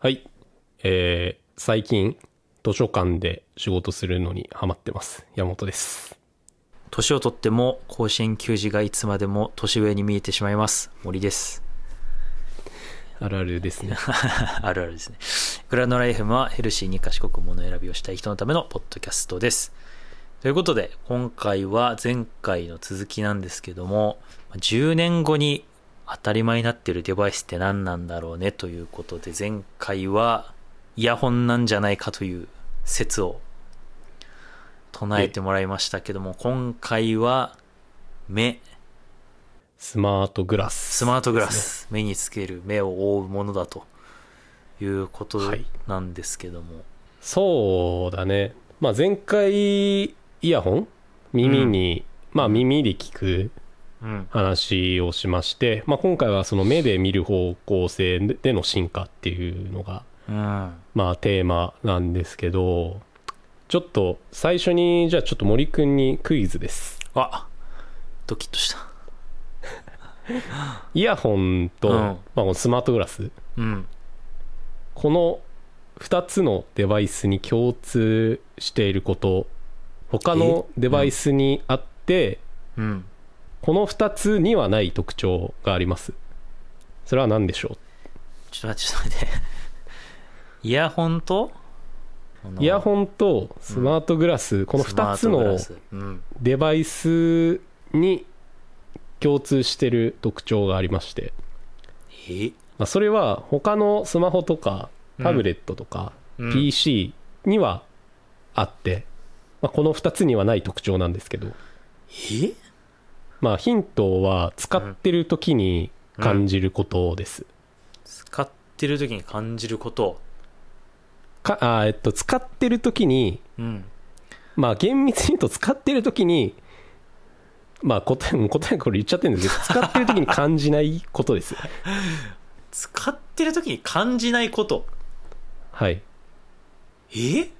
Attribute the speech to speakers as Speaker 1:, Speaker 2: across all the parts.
Speaker 1: はい。えー、最近、図書館で仕事するのにハマってます。山本です。
Speaker 2: 年をとっても甲子園球児がいつまでも年上に見えてしまいます。森です。
Speaker 1: あるあるですね。
Speaker 2: あるあるですね。グラノラ FM はヘルシーに賢く物選びをしたい人のためのポッドキャストです。ということで、今回は前回の続きなんですけども、10年後に当たり前になっているデバイスって何なんだろうねということで、前回はイヤホンなんじゃないかという説を唱えてもらいましたけども、今回は目、
Speaker 1: スマートグラス、
Speaker 2: スマートグラ。ス、目につける目を覆うものだということ
Speaker 1: はい。
Speaker 2: なんですけども、
Speaker 1: そうだね。まあ前回、イヤホン？耳に、まあ耳で聞く
Speaker 2: うん、
Speaker 1: 話をしまして、まあ今回はその目で見る方向性での進化っていうのが、
Speaker 2: うん、
Speaker 1: まあテーマなんですけど、ちょっと最初にじゃあちょっと森くんにクイズです。
Speaker 2: あドキッとした。
Speaker 1: イヤホンと、
Speaker 2: うん。
Speaker 1: まあ、このスマートグラス。
Speaker 2: うん、
Speaker 1: この2つのデバイスに共通していること他のデバイスにあって、
Speaker 2: うん。
Speaker 1: この2つにはない特徴があります。それは何でしょ
Speaker 2: ちょっと待って、ちょっと待って。イヤホンと？
Speaker 1: うイヤホンとスマートグラス、この2つの
Speaker 2: うん、
Speaker 1: デバイスに共通してる特徴がありまして、
Speaker 2: え？
Speaker 1: まあ、それは他のスマホとかタブレットとか、
Speaker 2: うん。
Speaker 1: PC にはあって、まあ、この2つにはない特徴なんですけど、
Speaker 2: え？
Speaker 1: まあ、ヒントは使ってる時に感じることです、
Speaker 2: 使ってる時に感じること。
Speaker 1: かあーえっと、使ってる時に
Speaker 2: うん。
Speaker 1: まあ厳密に言うと使ってる時にまあ答え答えこれ言っちゃってるんですけど使ってる時に感じないことです
Speaker 2: 使ってる時に感じないこと。
Speaker 1: はい
Speaker 2: え？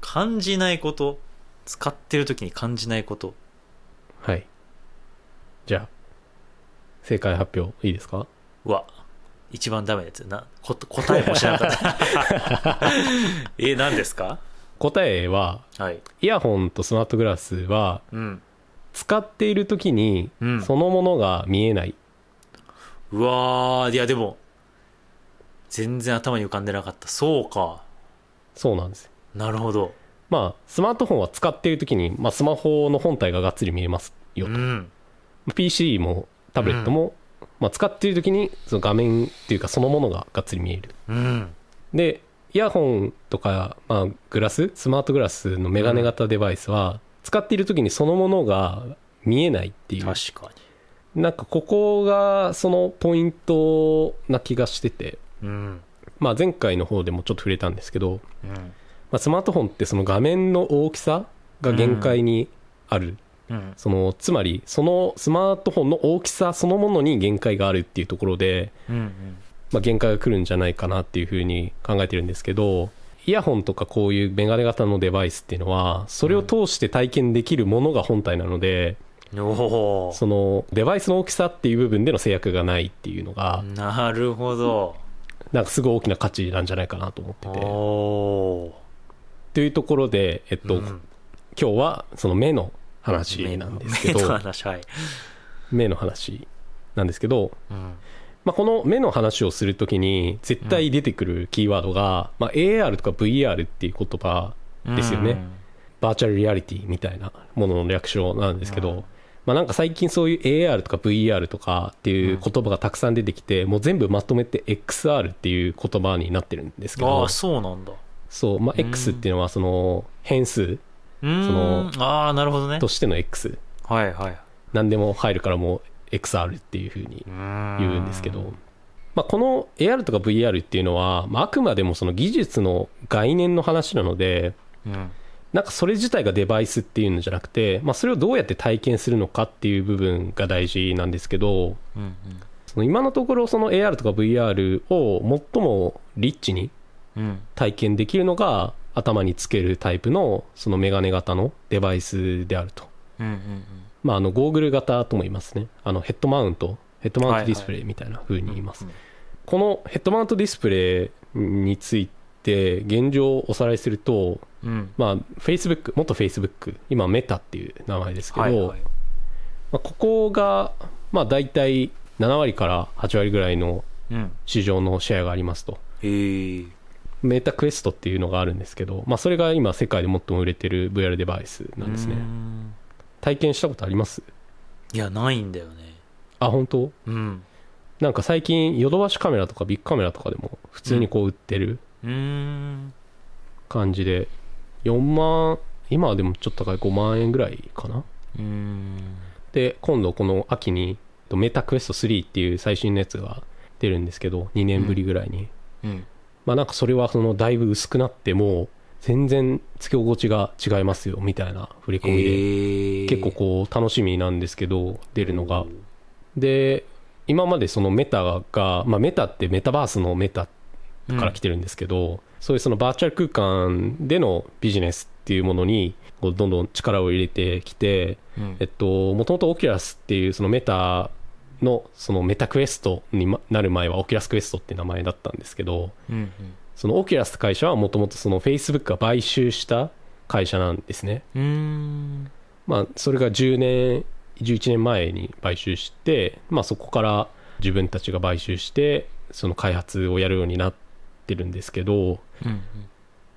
Speaker 2: 感じないこと？使ってる時に感じないこと。
Speaker 1: はいじゃあ正解発表いいですか？
Speaker 2: うわ、一番ダメなやつ。な、こ答えもしなかった。え、何ですか？
Speaker 1: 答えは
Speaker 2: はい。
Speaker 1: イヤホンとスマートグラスは
Speaker 2: うん。
Speaker 1: 使っている時に
Speaker 2: うん
Speaker 1: そのものが見えない、
Speaker 2: うわー、いやでも、全然頭に浮かんでなかった。そうか。
Speaker 1: そうなんです
Speaker 2: なるほど。
Speaker 1: まあスマートフォンは使っている時に、まあ、スマホの本体ががっつり見えますよと、
Speaker 2: うん。
Speaker 1: PC もタブレットも、まあ、使っている時にその画面っていうかそのものががっつり見える
Speaker 2: うん。
Speaker 1: でイヤホンとか、まあ、グラススマートグラスのメガネ型デバイスは、使っている時にそのものが見えないっていう
Speaker 2: 確か
Speaker 1: なんかここがそのポイントな気がしてて、
Speaker 2: に。うん。
Speaker 1: まあ、前回の方でもちょっと触れたんですけど、
Speaker 2: うん。
Speaker 1: まあ、スマートフォンってその画面の大きさが限界にある、
Speaker 2: うん。
Speaker 1: そのつまりそのスマートフォンの大きさそのものに限界があるっていうところで、
Speaker 2: うん。
Speaker 1: まあ、限界が来るんじゃないかなっていうふうに考えてるんですけどイヤホンとかこういうメガネ型のデバイスっていうのはそれを通して体験できるものが本体なので、
Speaker 2: うん。お
Speaker 1: そのデバイスの大きさっていう部分での制約がないっていうのが、
Speaker 2: ー。なるほど。
Speaker 1: なんかすごい大きな価値なんじゃないかなと思ってて。というところで、えっと
Speaker 2: うん
Speaker 1: 今日はその目の話なんですけど
Speaker 2: 目の話、はい。
Speaker 1: 目の話なんですけど、
Speaker 2: うん。
Speaker 1: まあ、この目の話をするときに絶対出てくるキーワードが、まあ、AR とか VR っていう言葉ですよね、バーチャルリアリティみたいなものの略称なんですけど、
Speaker 2: うん
Speaker 1: まあ、なんか最近そういう AR とか VR とかっていう言葉がたくさん出てきて、もう全部まとめて XR っていう言葉になってるんですけど
Speaker 2: ああ、そうなんだ。
Speaker 1: そう、まあ、
Speaker 2: うん
Speaker 1: X っていうのはその変数。そ
Speaker 2: ああ、なるほどね
Speaker 1: と。しての X
Speaker 2: はいはい。
Speaker 1: 何でも入るからもう XR っていうふうに
Speaker 2: 言
Speaker 1: 言うんですけど、まあ、この AR とか VR っていうのは、まあ、あくまでもその技術の概念の話なので
Speaker 2: うん。
Speaker 1: なんかそれ自体がデバイスっていうのじゃなくて、まあ、それをどうやって体験するのかっていう部分が大事なんですけど
Speaker 2: うん
Speaker 1: その今のところその AR とか VR を最もリッチに
Speaker 2: うん。
Speaker 1: 体験できるのが頭につけるタイプのそのメガネ型のデバイスであると。
Speaker 2: うんうん
Speaker 1: まあ、あのゴーグル型とも言いますね。あのヘッドマウント。ヘッドマウントディスプレイみたいな風に言います、
Speaker 2: うん
Speaker 1: このヘッドマウントディスプレイについて現状をおさらいすると、
Speaker 2: うん。
Speaker 1: まあ、Facebook 元 Facebook 今メタっていう名前ですけど、
Speaker 2: はいはい。
Speaker 1: まあ、ここが、まあ、大体7割から8割ぐらいの
Speaker 2: うん。
Speaker 1: 市場のシェアがありますと。
Speaker 2: へえ
Speaker 1: メタクエストっていうのがあるんですけど、まあ、それが今世界で最も売れてる VR デバイスなんですね。
Speaker 2: うん。
Speaker 1: 体験したことあります？
Speaker 2: いやないんだよね。
Speaker 1: あ本当？
Speaker 2: うん。
Speaker 1: なんか最近ヨドバシカメラとかビッグカメラとかでも普通にこう売ってる感じで4万今はでもちょっと高い5万円ぐらいかな。
Speaker 2: うーん。
Speaker 1: で今度この秋にメタクエスト3っていう最新のやつが出るんですけど2年ぶりぐらいに、
Speaker 2: うん
Speaker 1: まあなんかそれはそのだいぶ薄くなってもう全然つけ心地が違いますよみたいな振り込みで。
Speaker 2: へえ
Speaker 1: 結構こう楽しみなんですけど出るのが。で今までそのメタが、まあ、メタってメタバースのメタから来てるんですけど、そういうそのバーチャル空間でのビジネスっていうものにこうどんどん力を入れてきて、
Speaker 2: うん。
Speaker 1: えっともともとオキュラスっていうそのメタのそのメタクエストにまなる前はオキュラスクエストって名前だったんですけど
Speaker 2: うんうん
Speaker 1: そのオキュラスって会社はもともとそのフェイスブックが買収した会社なんですね。まあそれが10年11年前に買収してまあそこから自分たちが買収してその開発をやるようになってるんですけど
Speaker 2: うんうん。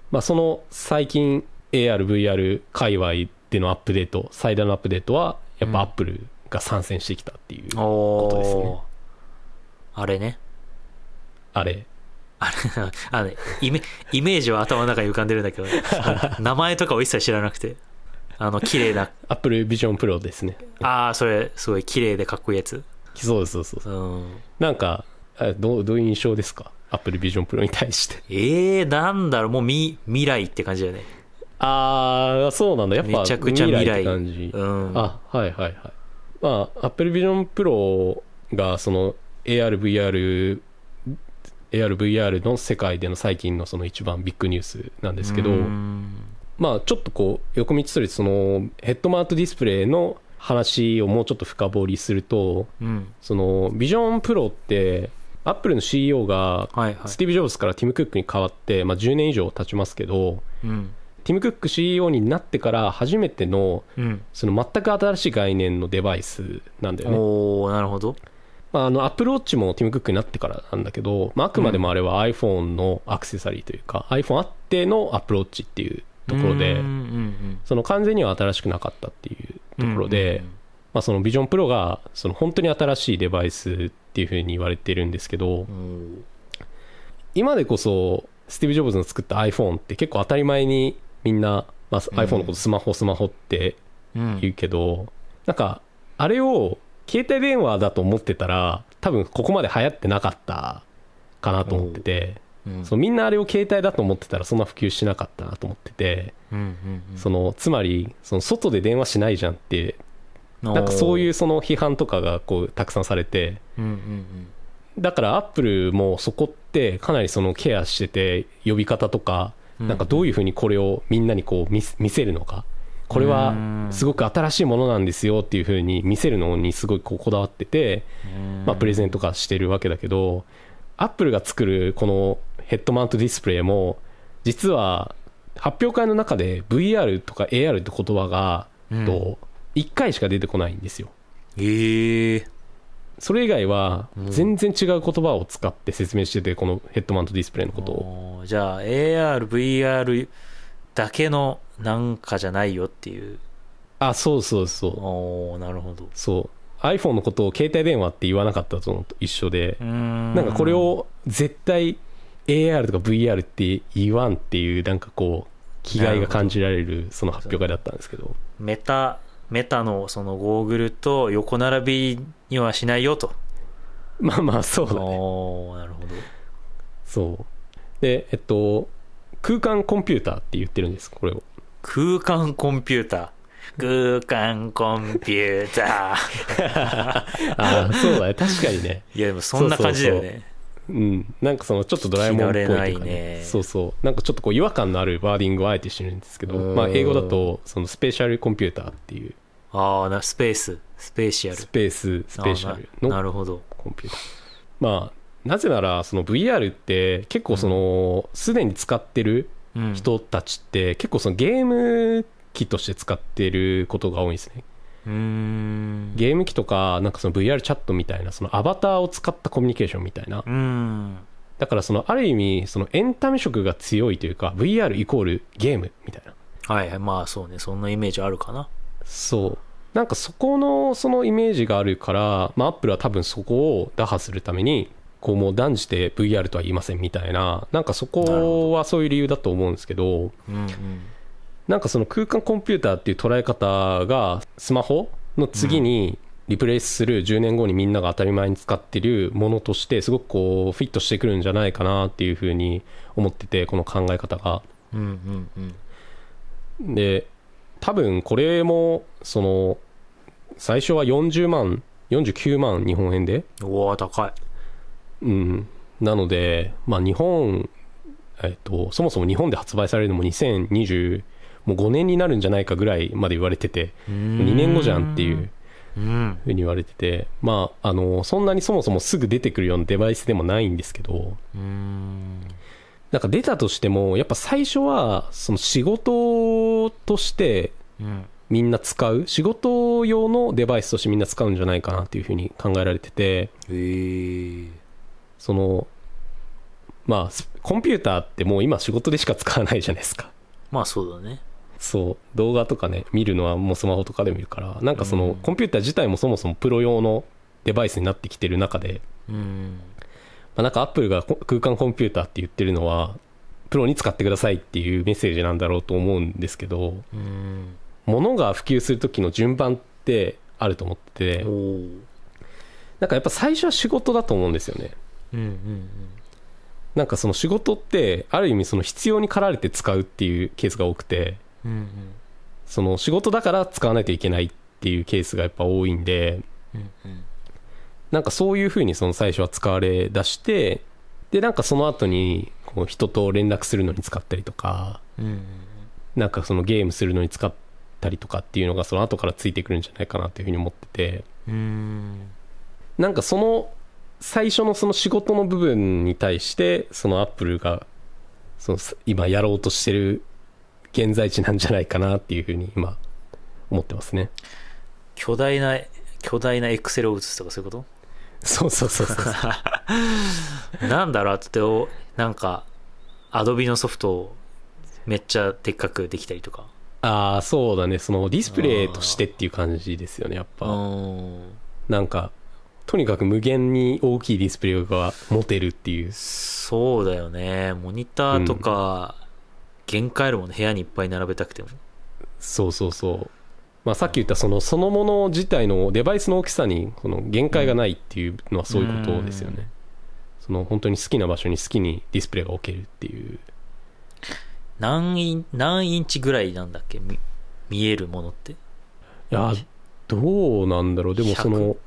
Speaker 1: まあその最近 ARVR 界隈でのアップデート最大のアップデートはやっぱアップルが参戦してきたっていう
Speaker 2: お
Speaker 1: ことですね。
Speaker 2: ーあれね。
Speaker 1: あれ。
Speaker 2: あれ あのねイメイメージは頭の中に浮かんでるんだけど、名前とかを一切知らなくて。あの綺麗な。
Speaker 1: Apple Vision Pro ですね。
Speaker 2: ああそれすごい綺麗でかっこいいやつ。
Speaker 1: そうですそうそうです。
Speaker 2: うん。
Speaker 1: なんかあどうどういう印象ですか？Apple Vision Pro に対して。
Speaker 2: えー、なんだろう。もうみ未来って感じだよね。
Speaker 1: ああそうなんだ。やっぱ
Speaker 2: めちゃくちゃ未来
Speaker 1: って感じ、
Speaker 2: うん。
Speaker 1: あはいはいはいまあ Apple Vision Pro がその ARVR ARVR の世界での最近のその一番ビッグニュースなんですけど、
Speaker 2: うん。
Speaker 1: まあちょっとこう横道それてそのヘッドマウントディスプレイの話をもうちょっと深掘りすると
Speaker 2: うん。
Speaker 1: そのビジョンプロってアップルの CEO がスティーブ・ジョブズからティム・クックに変わって、まあ、10年以上経ちますけど
Speaker 2: うん
Speaker 1: ティム・クック CEO になってから初めての
Speaker 2: うん。
Speaker 1: その全く新しい概念のデバイスなんだよね。
Speaker 2: おおなるほど。
Speaker 1: まあ、あのアップルウォッチもティム・クックになってからなんだけど、まあ、あくまでもあれは iPhone のアクセサリーというか、iPhone あってのアップルウォッチっていうところで
Speaker 2: うんうん
Speaker 1: その完全には新しくなかったっていう
Speaker 2: うん
Speaker 1: ところで、まあ、そのビジョンプロがその本当に新しいデバイスっていうふうに言われてるんですけど
Speaker 2: うん
Speaker 1: 今でこそスティーブ・ジョブズの作った iPhone って結構当たり前にみんな、まあ、iPhone のことスマホスマホって
Speaker 2: うん。
Speaker 1: 言うけどなんかあれを携帯電話だと思ってたら多分ここまで流行ってなかったかなと思ってて
Speaker 2: うん。
Speaker 1: そうみんなあれを携帯だと思ってたらそんな普及しなかったなと思ってて
Speaker 2: うんうん
Speaker 1: そのつまりその外で電話しないじゃんってなんかそういううその批判とかがこうたくさんされて
Speaker 2: うんうん
Speaker 1: だからアップルもそこってかなりそのケアしてて呼び方とか
Speaker 2: うん
Speaker 1: なんかどういうふうにこれをみんなにこう見せるのか。これはすごく新しいものなんですよっていうふうに見せるのにすごいこうこだわってて
Speaker 2: うん。
Speaker 1: まあプレゼントとかしてるわけだけどアップルが作るこのヘッドマウントディスプレイも実は発表会の中で VR とか AR って言葉が
Speaker 2: うん。
Speaker 1: と1回しか出てこないんですよ。
Speaker 2: ええ
Speaker 1: それ以外は
Speaker 2: うん。
Speaker 1: 全然違う言葉を使って説明しててこのヘッドマウントディスプレイのことを。
Speaker 2: じゃあ ARVR だけのなんかじゃないよっていう。
Speaker 1: あそうそうそう。
Speaker 2: おーなるほど。
Speaker 1: そう。iPhone のことを携帯電話って言わなかったのと一緒で。
Speaker 2: な
Speaker 1: なんかこれを絶対 AR とか VR って言わんっていうなんかこう気概が感じられるその発表会だったんですけど。
Speaker 2: メタメタのそのゴーグルと横並びにはしないよと。
Speaker 1: まあまあそうだね。
Speaker 2: なるほど。
Speaker 1: そう。でえっと空間コンピューターって言ってるんですこれを。
Speaker 2: 空間コンピューター。空間コンピューター。
Speaker 1: ああそうだね。確かにね。
Speaker 2: いやでもそんな感じだよね。
Speaker 1: うん。なんかそのちょっとドラえもんっぽいとか、ね。
Speaker 2: ね。
Speaker 1: そうそう。なんかちょっとこう違和感のあるワーディングをあえてしてるんですけど、
Speaker 2: うん。
Speaker 1: まあ、英語だとその spatial computer っていう。
Speaker 2: ああなスペース。 spatial。
Speaker 1: スペース spatial
Speaker 2: あーなるほど。
Speaker 1: コンピューター。まあなぜならその VR って結構そのすでに使ってる
Speaker 2: うん。
Speaker 1: 人たちって結構そのゲーム機として使ってることが多いんですね。
Speaker 2: うーん。
Speaker 1: ゲーム機とかなんかその VR チャットみたいなそのアバターを使ったコミュニケーションみたいな。
Speaker 2: うん
Speaker 1: だからそのある意味そのエンタメ色が強いというか VR イコールゲームみたいな。
Speaker 2: はいはいまあそうねそんなイメージあるかな。
Speaker 1: そう。なんかそこのそのイメージがあるからまあアップルは多分そこを打破するためにこうもう断じて VR とは言いませんみたいななんかそこはそういう理由だと思うんですけど
Speaker 2: うんうん
Speaker 1: なんかその空間コンピューターっていう捉え方がスマホの次にリプレイスする10年後にみんなが当たり前に使ってるものとしてすごくこうフィットしてくるんじゃないかなっていうふうに思っててこの考え方が。
Speaker 2: うんうんうん。
Speaker 1: で多分これもその最初は40万49万日本円で。
Speaker 2: おお高い。
Speaker 1: うん。なのでまあ日本えっとそもそも日本で発売されるのも2020もう5年になるんじゃないかぐらいまで言われてて2
Speaker 2: 2
Speaker 1: 年後じゃんっていう
Speaker 2: うん。
Speaker 1: ふうに言われててまああのそんなにそもそもすぐ出てくるようなデバイスでもないんですけど
Speaker 2: うん。
Speaker 1: なんか出たとしてもやっぱ最初はその仕事として
Speaker 2: うん。
Speaker 1: みんな使う仕事用のデバイスとしてみんな使うんじゃないかなっていうふうに考えられててそのまあスコンピューターってもう今仕事でしか使わないじゃないですか。
Speaker 2: まあそうだね
Speaker 1: そう動画とかね見るのはもうスマホとかで見るからなんかその、
Speaker 2: うん。
Speaker 1: コンピューター自体もそもそもプロ用のデバイスになってきてる中で、
Speaker 2: うん。
Speaker 1: まあ、なんかアップルがこ空間コンピューターって言ってるのはプロに使ってくださいっていうメッセージなんだろうと思うんですけど
Speaker 2: うん。
Speaker 1: 物が普及する時の順番ってあると思っててなんかやっぱ最初は仕事だと思うんですよね。
Speaker 2: うんうん。
Speaker 1: なんかその仕事ってある意味その必要に駆られて使うっていうケースが多くて
Speaker 2: うんうん。
Speaker 1: その仕事だから使わないといけないっていうケースがやっぱ多いんで
Speaker 2: うんうん
Speaker 1: なんかそういうふうにその最初は使われ出してでなんかその後にこう人と連絡するのに使ったりとか
Speaker 2: うんうん
Speaker 1: なんかそのゲームするのに使ったりとかっていうのがその後からついてくるんじゃないかなというふうに思ってて。
Speaker 2: うん。
Speaker 1: なんかその最初のその仕事の部分に対してそのアップルがその今やろうとしてる現在地なんじゃないかなっていうふうに今思ってますね。
Speaker 2: 巨大な巨大なエクセルを打つとかそういうこ
Speaker 1: そうそうそうそう。
Speaker 2: と なんだろうあとおなんかアドビのソフトをめっちゃでっかくできたりとか。
Speaker 1: ああそうだね。そのディスプレイとしてっていう感じですよねやっ
Speaker 2: う
Speaker 1: ぱ
Speaker 2: ん。
Speaker 1: なんかとにかく無限に大きいディスプレイが持てるっていう。
Speaker 2: そうだよね。モニターとか、限界あるもんね部屋にいっぱい並べたくても。
Speaker 1: そうそうそう。まあさっき言ったそのそのもの自体のデバイスの大きさにこの限界がないっていうのはそういうことですよね、
Speaker 2: うん。
Speaker 1: その本当に好きな場所に好きにディスプレイが置けるっていう。
Speaker 2: 何イン何インチぐらいなんだっけ？み見えるものって？
Speaker 1: いやどうなんだろう。でもその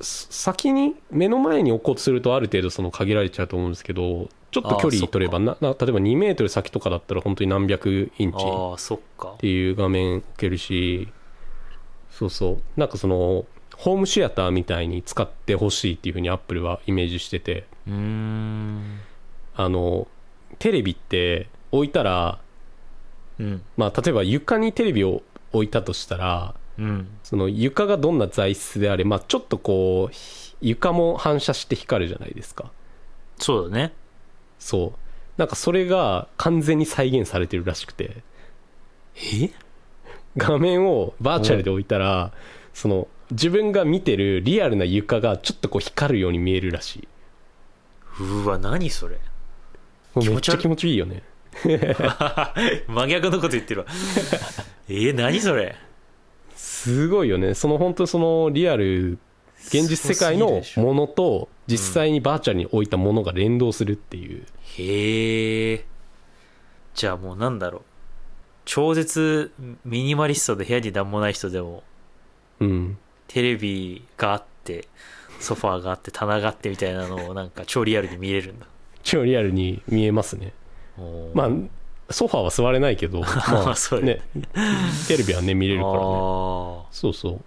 Speaker 1: す先に目の前に置こうとするとある程度その限られちゃうと思うんですけどちょっと距離取ればなな例えば2メートル先とかだったら本当に何百インチっ
Speaker 2: ああそっか。
Speaker 1: ていう画面置けるしそうそう。なんかそのホームシアターみたいに使ってほしいっていうふうにアップルはイメージしてて。あのテレビって置いたら
Speaker 2: うん。
Speaker 1: まあ例えば床にテレビを置いたとしたら
Speaker 2: うん。
Speaker 1: その床がどんな材質であれ、まあ、ちょっとこうひ床も反射して光るじゃないですか。
Speaker 2: そうだね
Speaker 1: そう。なんかそれが完全に再現されてるらしくて。
Speaker 2: え？
Speaker 1: 画面をバーチャルで置いたらその自分が見てるリアルな床がちょっとこう光るように見えるらしい。う
Speaker 2: わ何それ？
Speaker 1: めっ
Speaker 2: ち
Speaker 1: ゃ気持ちい。いよね。
Speaker 2: 真逆のこと言ってるわ。えー、何それ？
Speaker 1: すごいよね。その本当そのリアル現実世界のものと実際にバーチャルに置いたものが連動するっていう、
Speaker 2: へえ。じゃあもうなんだろう。超絶ミニマリストで部屋に何もない人でも
Speaker 1: うん、
Speaker 2: テレビがあってソファーがあって棚があってみたいなのをなんか超リアルに見れるんだ。
Speaker 1: 超リアルに見えますね。まあソファーは座れないけど まあ
Speaker 2: そう
Speaker 1: ね。テレビはね見れるからね。
Speaker 2: あ
Speaker 1: そうそう。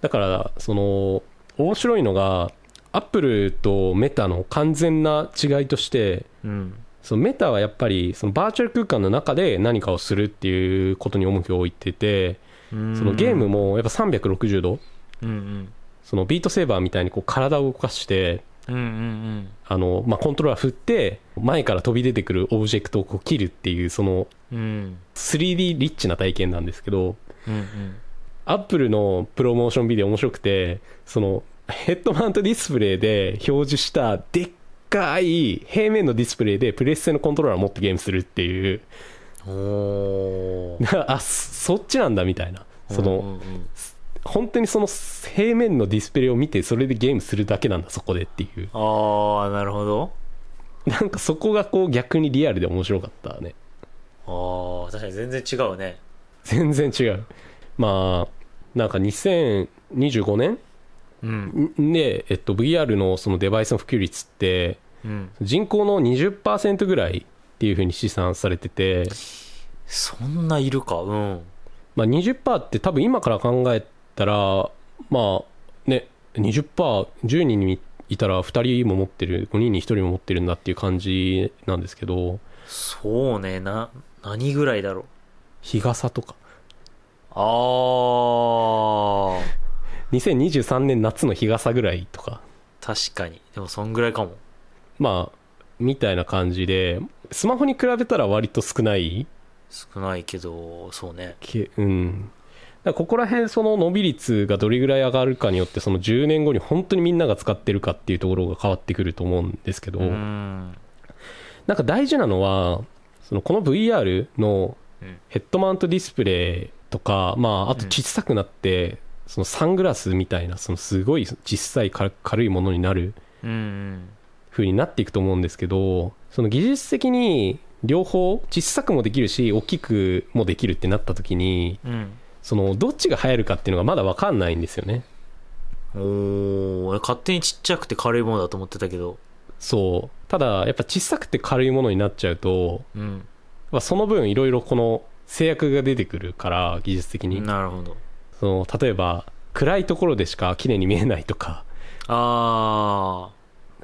Speaker 1: だからその面白いのがアップルとメタの完全な違いとして
Speaker 2: うん。
Speaker 1: そのメタはやっぱりそのバーチャル空間の中で何かをするっていうことに重きを置いてて
Speaker 2: そ
Speaker 1: そのゲームもやっぱ360度
Speaker 2: うんうん。
Speaker 1: そのビートセーバーみたいにこう体を動かして
Speaker 2: うんうんうん。
Speaker 1: あの、まあ、コントローラー振って前から飛び出てくるオブジェクトをこう切るっていうその
Speaker 2: うん、
Speaker 1: 3D リッチな体験なんですけど
Speaker 2: うんうん。
Speaker 1: アップルのプロモーションビデオ面白くてそのヘッドマウントディスプレイで表示したでっかい平面のディスプレイでプレステのコントローラーを持ってゲームするっていう。
Speaker 2: おー。
Speaker 1: あそそっちなんだみたいな。その、
Speaker 2: うんうん
Speaker 1: 本当にその平面のディスプレイを見てそれでゲームするだけなんだそこでっていう。
Speaker 2: ああなるほど。
Speaker 1: なんかそこがこう逆にリアルで面白かったね。
Speaker 2: ああ確かに全然違うね。
Speaker 1: 全然違う。まあなんか2025年
Speaker 2: うん。
Speaker 1: で、えっと、VR のそのデバイスの普及率って
Speaker 2: うん。
Speaker 1: 人口の20%ぐらいっていうふうに試算されてて、
Speaker 2: そんないるか？うん。
Speaker 1: まあ、20%って多分今から考えたらまあね 20%10 人にいたら2人も持ってる5人に1人も持ってるんだっていう感じなんですけど。
Speaker 2: そうね。な何ぐらいだろう？
Speaker 1: 日傘とか。
Speaker 2: ああ
Speaker 1: 2023年夏の日傘ぐらいとか。
Speaker 2: 確かに。でもそんぐらいかも。
Speaker 1: まあみたいな感じでスマホに比べたら割と少ない。
Speaker 2: 少ないけどそうね。
Speaker 1: けうん。だここら辺その伸び率がどれぐらい上がるかによってその10年後に本当にみんなが使ってるかっていうところが変わってくると思うんですけど、
Speaker 2: うん。
Speaker 1: なんか大事なのはそのこの VR の
Speaker 2: うん。
Speaker 1: ヘッドマウントディスプレイとか、まあ、あと小さくなって、そのサングラスみたいなそのすごい小さい軽軽いものになる
Speaker 2: うんう
Speaker 1: になっていくと思うんですけどその技術的に両方小さくもできるし大きくもできるってなった時に
Speaker 2: うん。
Speaker 1: そのどっちが流行るかっていうのがまだ分かんないんですよね。
Speaker 2: おお勝手にちっちゃくて軽いものだと思ってたけど。
Speaker 1: そう。ただやっぱ小さくて軽いものになっちゃうと、
Speaker 2: うん。
Speaker 1: まあ、その分いろいろこの制約が出てくるから技術的に。
Speaker 2: なるほど
Speaker 1: その例えば暗いところでしか綺麗に見えないとか
Speaker 2: ああ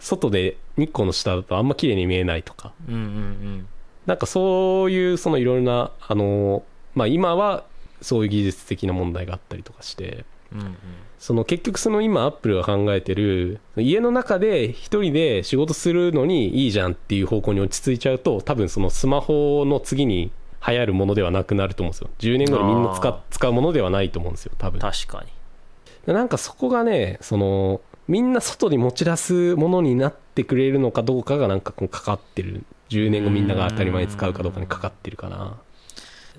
Speaker 1: 外で日光の下だとあんま綺麗に見えないとか。
Speaker 2: うんうん
Speaker 1: なんかそういうそのいろいろなあのまあ今はそういう技術的な問題があったりとかして
Speaker 2: うんうんうん。
Speaker 1: その結局その今アップルが考えてる家の中で一人で仕事するのにいいじゃんっていう方向に落ち着いちゃうと多分そのスマホの次に流行るものではなくなると思うんですよ。10年後にみんな使使うものではないと思うんですよ多分。
Speaker 2: 確かに。
Speaker 1: なんかそこがねそのみんな外に持ち出すものになってくれるのかどうかがなんかこうかかってる。10年後みんなが当たり前に使うかどうかにかかってるかな。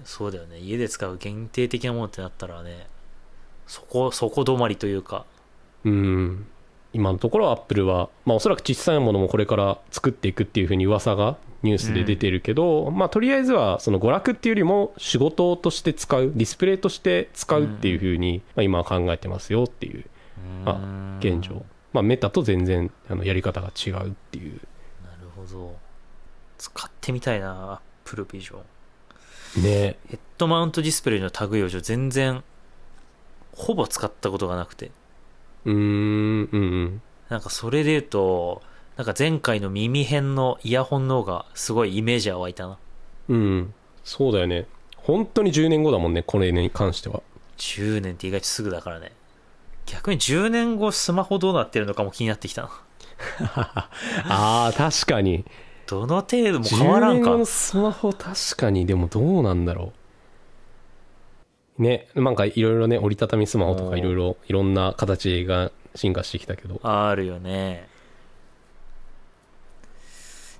Speaker 2: そうだよね。家で使う限定的なものってなったらねそこそこ止まりというか。
Speaker 1: うん今のところアップルは、まあ、おそらく小さいものもこれから作っていくっていうふうに噂がニュースで出てるけど、まあとりあえずはその娯楽っていうよりも仕事として使うディスプレイとして使うっていうふうに、まあ、今は考えてますよっていうあ現状、まあ、メタと全然あのやり方が違うっていう。
Speaker 2: なるほど。使ってみたいな Apple Vision
Speaker 1: ね。
Speaker 2: ヘッドマウントディスプレイの類を全然ほぼ使ったことがなくて
Speaker 1: うーんうんうん。
Speaker 2: なんかそれで言うとなんか前回の耳辺のイヤホンの方がすごいイメージは湧いたな。
Speaker 1: うんそうだよね。本当に10年後だもんねこれに関しては。
Speaker 2: 10年って意外とすぐだからね。逆に10年後スマホどうなってるのかも気になってきたな。
Speaker 1: あー確かに。
Speaker 2: どの程度も変わら
Speaker 1: 10
Speaker 2: んか。
Speaker 1: 年後のスマホ確かに。でもどうなんだろうねなんかいろいろね折りたたみスマホとかいろいろいろんな形が進化してきたけど。
Speaker 2: あるよね。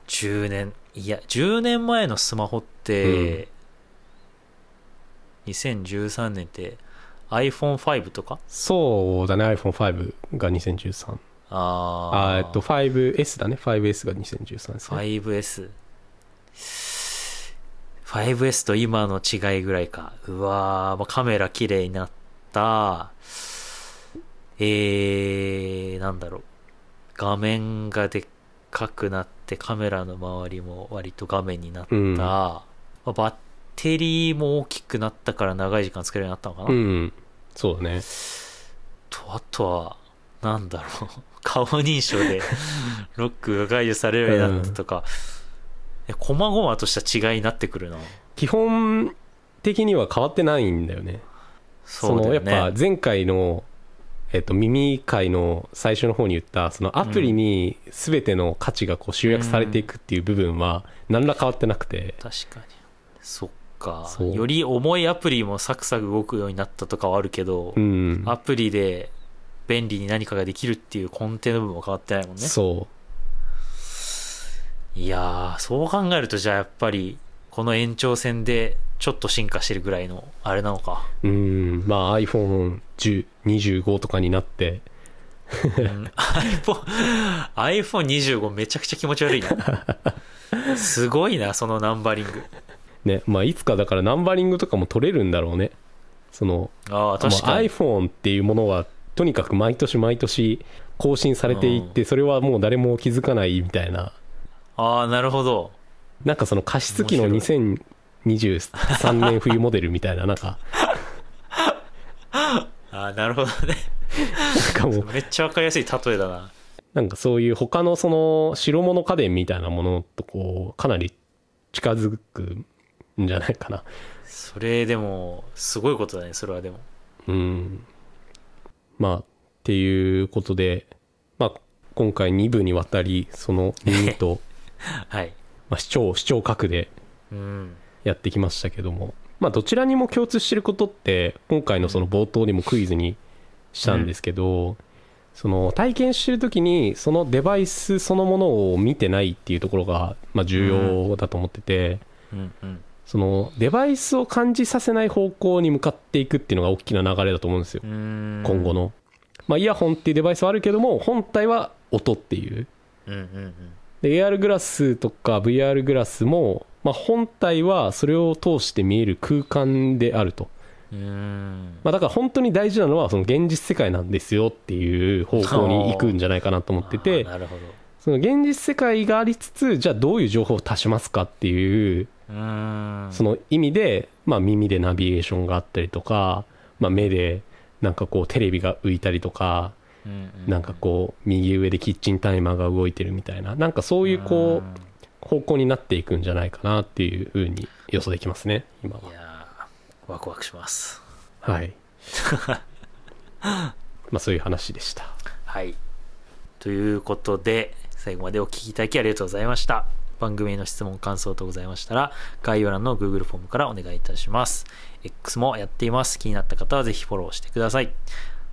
Speaker 2: 10年いや10年前のスマホって、2013年って iPhone5 とか？
Speaker 1: そうだね iPhone5 が2013
Speaker 2: あー。
Speaker 1: あーえっと 5S だね。5S が2013ですね。
Speaker 2: 5S 5S と今の違いぐらいか。うわー、まあ、カメラ綺麗になった。えー、なんだろう。画面がでっかくなってカメラの周りも割と画面になった、
Speaker 1: うん。
Speaker 2: まあバッテリーも大きくなったから長い時間使えるようになったのかな、
Speaker 1: うん。そうだね。
Speaker 2: とあとはなんだろう。顔認証でロックが解除されるようになったとか、え細々とした違いになってくるな
Speaker 1: 基本的には変わってないんだよね。
Speaker 2: そうだよね。
Speaker 1: のやっぱ前回の、えっと耳会の最初の方に言ったそのアプリに全ての価値がこう集約されていくっていう部分は何ら変わってなくて、
Speaker 2: 確かに。そっか。より重いアプリもサクサク動くようになったとかはあるけど、
Speaker 1: うん。
Speaker 2: アプリで便利に何かができるっていう根底の部分は変わってないもんね。
Speaker 1: そ
Speaker 2: いやーそう考えるとじゃあやっぱりこの延長線でちょっと進化してるぐらいのあれなのか、
Speaker 1: ううんまあ iPhone1025 とかになって。
Speaker 2: うん。iPhone iPhone25 めちゃくちゃ気持ち悪いな。すごいなそのナンバリング。
Speaker 1: ねまあいつかだからナンバリングとかも取れるんだろうね。その
Speaker 2: あ
Speaker 1: iPhone っていうものはとにかく毎年毎年更新されていってそれはもう誰も気づかないみたいな
Speaker 2: ああなるほど。
Speaker 1: なんかその加湿器の
Speaker 2: 面
Speaker 1: 2023年冬モデルみたいななんか。
Speaker 2: ああなるほどね。
Speaker 1: なんかもう。
Speaker 2: めっちゃわかりやすい例えだな。
Speaker 1: なんかそういう他のその白物家電みたいなものとこうかなり近づくんじゃないかな。
Speaker 2: それでもすごいことだねそれはでも。
Speaker 1: うん。まあっていうことでまあ今回2部にわたりその耳と
Speaker 2: はい。
Speaker 1: まあ視聴視聴覚で
Speaker 2: うん。
Speaker 1: やってきましたけども。まあどちらにも共通してることって今回のその冒頭にもクイズにしたんですけど、その体験してる時にそのデバイスそのものを見てないっていうところがまあ重要だと思ってて、
Speaker 2: うん。うん。
Speaker 1: そのデバイスを感じさせない方向に向かっていくっていうのが大きな流れだと思うんですよ、今後の、まあ、イヤホンっていうデバイスはあるけども本体は音っていう。
Speaker 2: うんうんうん
Speaker 1: で AR グラスとか VR グラスも、まあ、本体はそれを通して見える空間であると、
Speaker 2: うーん。
Speaker 1: まあ、だから本当に大事なのはその現実世界なんですよっていう方向に行くんじゃないかなと思って
Speaker 2: あ
Speaker 1: てその現実世界がありつつじゃあどういう情報を足しますかっていうその意味で、まあ、耳でナビゲーションがあったりとか、まあ、目でなんかこうテレビが浮いたりとかなんかこう右上でキッチンタイマーが動いてるみたいな。なんかそういうこう方向になっていくんじゃないかなっていうふうに予想できますね今
Speaker 2: うんい
Speaker 1: は
Speaker 2: やーワクワクします。
Speaker 1: はい。まあそういう話でした。
Speaker 2: はい。ということで最後までお聞きいただきありがとうございました。番組への質問感想等ございましたら概要欄の Google フォームからお願いいたします。X もやっています。気になった方はぜひフォローしてください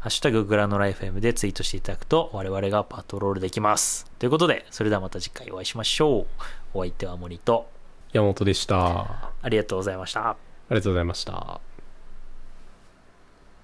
Speaker 2: ハッシュタググラノライフ M でツイートしていただくと我々がパトロールできます。ということでそれではまた次回お会いしましょう。お相手は森と。
Speaker 1: 山本でした。あ
Speaker 2: ありがとうございました。
Speaker 1: りがとうございました